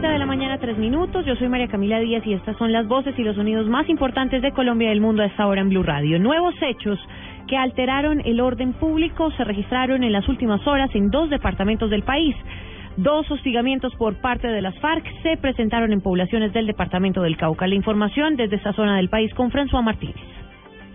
7 de la mañana, 3 minutos. Yo soy María Camila Díaz y estas son las voces y los sonidos más importantes de Colombia y del mundo a esta hora en Blue Radio. Nuevos hechos que alteraron el orden público se registraron en las últimas horas en dos departamentos del país. Dos hostigamientos por parte de las FARC se presentaron en poblaciones del departamento del Cauca. La información desde esta zona del país con François Martínez.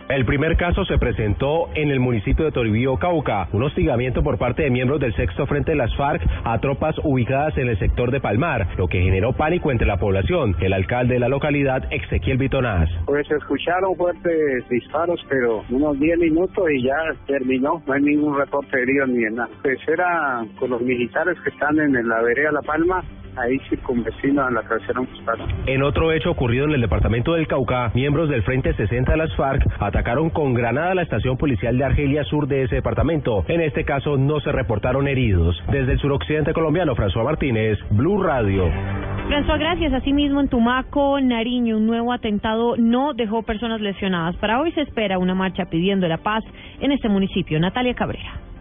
El primer caso se presentó en el municipio de Toribío, Cauca, un hostigamiento por parte de miembros del sexto frente de las FARC a tropas ubicadas en el sector de Palmar, lo que generó pánico entre la población. El alcalde de la localidad, Ezequiel Bitonaz. Pues escucharon fuertes disparos, pero unos 10 minutos y ya terminó. No hay ningún reporte herido ni nada. Pues era con los militares que están en la vereda La Palma ahí circunvecino a la tercera municipal. En otro hecho ocurrido en el departamento del Cauca, miembros del Frente 60 de las FARC atacaron con granada la estación policial de Argelia Sur de ese departamento. En este caso no se reportaron heridos. Desde el suroccidente colombiano, François Martínez, Blue Radio. François, gracias. Asimismo, en Tumaco, Nariño, un nuevo atentado no dejó personas lesionadas. Para hoy se espera una marcha pidiendo la paz en este municipio. Natalia Cabrera.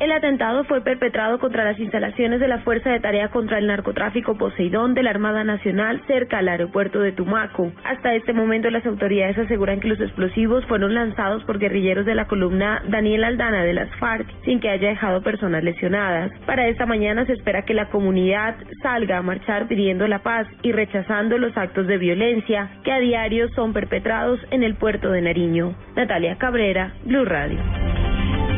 El atentado fue perpetrado contra las instalaciones de la Fuerza de Tarea contra el Narcotráfico Poseidón de la Armada Nacional cerca al aeropuerto de Tumaco. Hasta este momento las autoridades aseguran que los explosivos fueron lanzados por guerrilleros de la columna Daniel Aldana de las FARC sin que haya dejado personas lesionadas. Para esta mañana se espera que la comunidad salga a marchar pidiendo la paz y rechazando los actos de violencia que a diario son perpetrados en el puerto de Nariño. Natalia Cabrera, Blue Radio.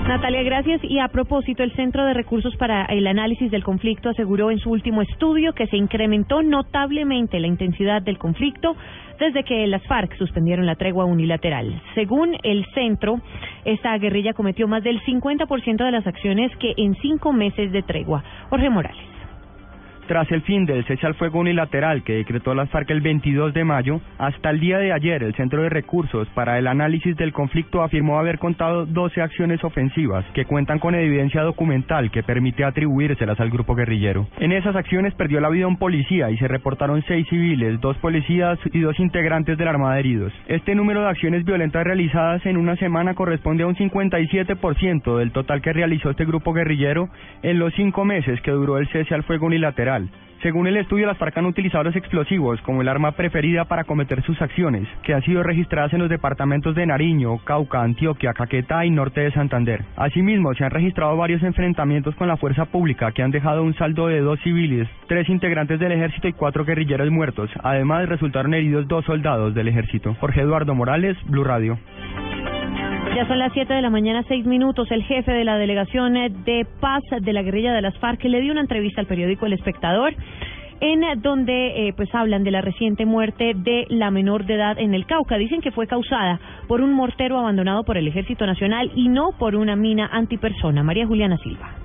Natalia, gracias. Y a propósito, el Centro de Recursos para el Análisis del Conflicto aseguró en su último estudio que se incrementó notablemente la intensidad del conflicto desde que las FARC suspendieron la tregua unilateral. Según el centro, esta guerrilla cometió más del 50% de las acciones que en cinco meses de tregua. Jorge Morales. Tras el fin del cese al fuego unilateral que decretó la FARC el 22 de mayo, hasta el día de ayer el Centro de Recursos para el Análisis del Conflicto afirmó haber contado 12 acciones ofensivas que cuentan con evidencia documental que permite atribuírselas al grupo guerrillero. En esas acciones perdió la vida un policía y se reportaron seis civiles, dos policías y dos integrantes de la Armada heridos. Este número de acciones violentas realizadas en una semana corresponde a un 57% del total que realizó este grupo guerrillero en los cinco meses que duró el cese al fuego unilateral según el estudio, las FARC han utilizado los explosivos como el arma preferida para cometer sus acciones, que han sido registradas en los departamentos de Nariño, Cauca, Antioquia, Caquetá y norte de Santander. Asimismo, se han registrado varios enfrentamientos con la fuerza pública que han dejado un saldo de dos civiles, tres integrantes del ejército y cuatro guerrilleros muertos. Además, resultaron heridos dos soldados del ejército. Jorge Eduardo Morales, Blue Radio. Ya son las 7 de la mañana, 6 minutos. El jefe de la delegación de paz de la guerrilla de las FARC le dio una entrevista al periódico El Espectador en donde eh, pues hablan de la reciente muerte de la menor de edad en el Cauca. Dicen que fue causada por un mortero abandonado por el Ejército Nacional y no por una mina antipersona. María Juliana Silva.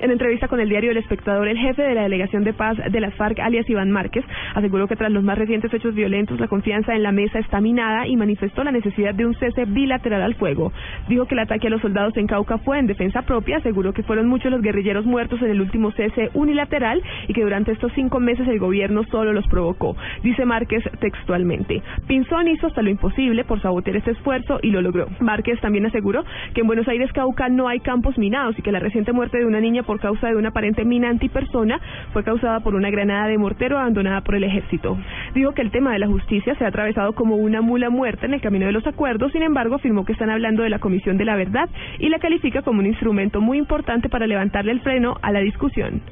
En entrevista con el diario El Espectador, el jefe de la Delegación de Paz de las FARC, alias Iván Márquez, aseguró que tras los más recientes hechos violentos, la confianza en la mesa está minada y manifestó la necesidad de un cese bilateral al fuego. Dijo que el ataque a los soldados en Cauca fue en defensa propia, aseguró que fueron muchos los guerrilleros muertos en el último cese unilateral y que durante estos cinco meses el gobierno solo los provocó. Dice Márquez textualmente. Pinzón hizo hasta lo imposible por sabotear este esfuerzo y lo logró. Márquez también aseguró que en Buenos Aires Cauca no hay campos minados y que la reciente muerte de una niña por causa de una aparente mina antipersona fue causada por una granada de mortero abandonada por el ejército. Dijo que el tema de la justicia se ha atravesado como una mula muerta en el camino de los acuerdos, sin embargo afirmó que están hablando de la Comisión de la Verdad y la califica como un instrumento muy importante para levantarle el freno a la discusión.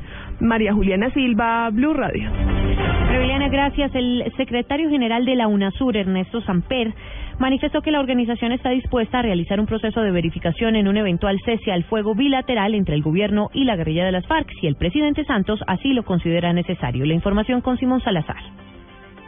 María Juliana Silva, Blue Radio. Juliana, gracias. El secretario general de la UNASUR, Ernesto Samper, manifestó que la organización está dispuesta a realizar un proceso de verificación en un eventual cese al fuego bilateral entre el gobierno y la guerrilla de las FARC si el presidente Santos así lo considera necesario. La información con Simón Salazar.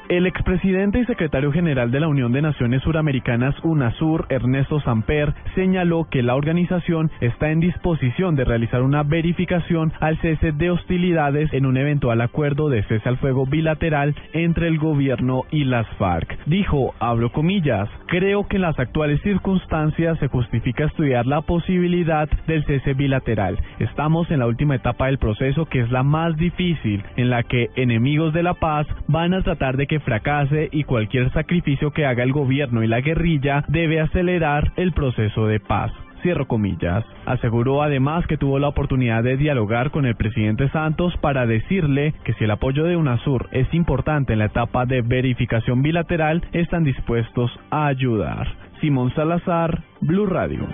El expresidente y secretario general de la Unión de Naciones Suramericanas, UNASUR, Ernesto Samper, señaló que la organización está en disposición de realizar una verificación al cese de hostilidades en un eventual acuerdo de cese al fuego bilateral entre el gobierno y las FARC. Dijo, abro comillas, creo que en las actuales circunstancias se justifica estudiar la posibilidad del cese bilateral. Estamos en la última etapa del proceso que es la más difícil, en la que enemigos de la paz van a tratar de que fracase y cualquier sacrificio que haga el gobierno y la guerrilla debe acelerar el proceso de paz. Cierro comillas. Aseguró además que tuvo la oportunidad de dialogar con el presidente Santos para decirle que si el apoyo de UNASUR es importante en la etapa de verificación bilateral, están dispuestos a ayudar. Simón Salazar, Blue Radio.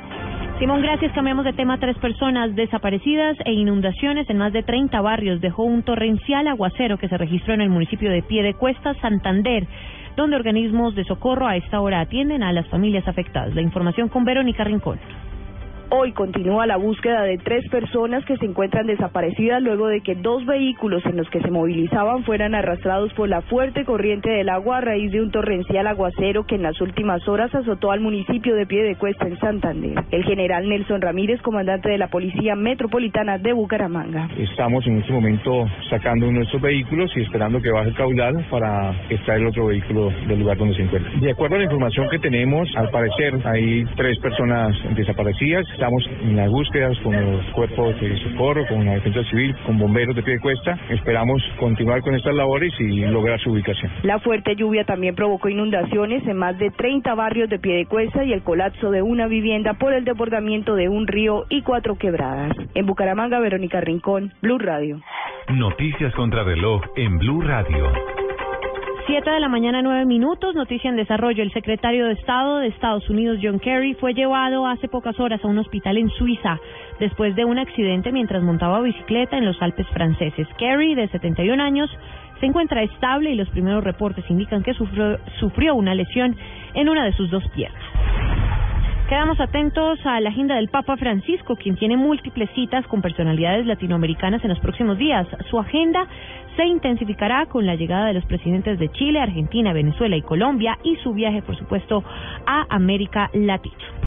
Simón, gracias. Cambiamos de tema. Tres personas desaparecidas e inundaciones en más de 30 barrios dejó un torrencial aguacero que se registró en el municipio de Piedecuesta, Santander, donde organismos de socorro a esta hora atienden a las familias afectadas. La información con Verónica Rincón. Hoy continúa la búsqueda de tres personas que se encuentran desaparecidas luego de que dos vehículos en los que se movilizaban fueran arrastrados por la fuerte corriente del agua a raíz de un torrencial aguacero que en las últimas horas azotó al municipio de Piedecuesta en Santander. El general Nelson Ramírez, comandante de la Policía Metropolitana de Bucaramanga. Estamos en este momento sacando nuestros vehículos y esperando que baje el caudal para extraer el otro vehículo del lugar donde se encuentra. De acuerdo a la información que tenemos, al parecer hay tres personas desaparecidas Estamos en las búsquedas con los cuerpos de socorro, con la defensa civil, con bomberos de pie de cuesta. Esperamos continuar con estas labores y lograr su ubicación. La fuerte lluvia también provocó inundaciones en más de 30 barrios de pie de cuesta y el colapso de una vivienda por el desbordamiento de un río y cuatro quebradas. En Bucaramanga, Verónica Rincón, Blue Radio. Noticias contra reloj en Blue Radio. Siete de la mañana, nueve minutos. Noticia en desarrollo. El secretario de Estado de Estados Unidos, John Kerry, fue llevado hace pocas horas a un hospital en Suiza después de un accidente mientras montaba bicicleta en los Alpes franceses. Kerry, de 71 años, se encuentra estable y los primeros reportes indican que sufrió, sufrió una lesión en una de sus dos piernas. Quedamos atentos a la agenda del Papa Francisco, quien tiene múltiples citas con personalidades latinoamericanas en los próximos días. Su agenda se intensificará con la llegada de los presidentes de Chile, Argentina, Venezuela y Colombia y su viaje, por supuesto, a América Latina.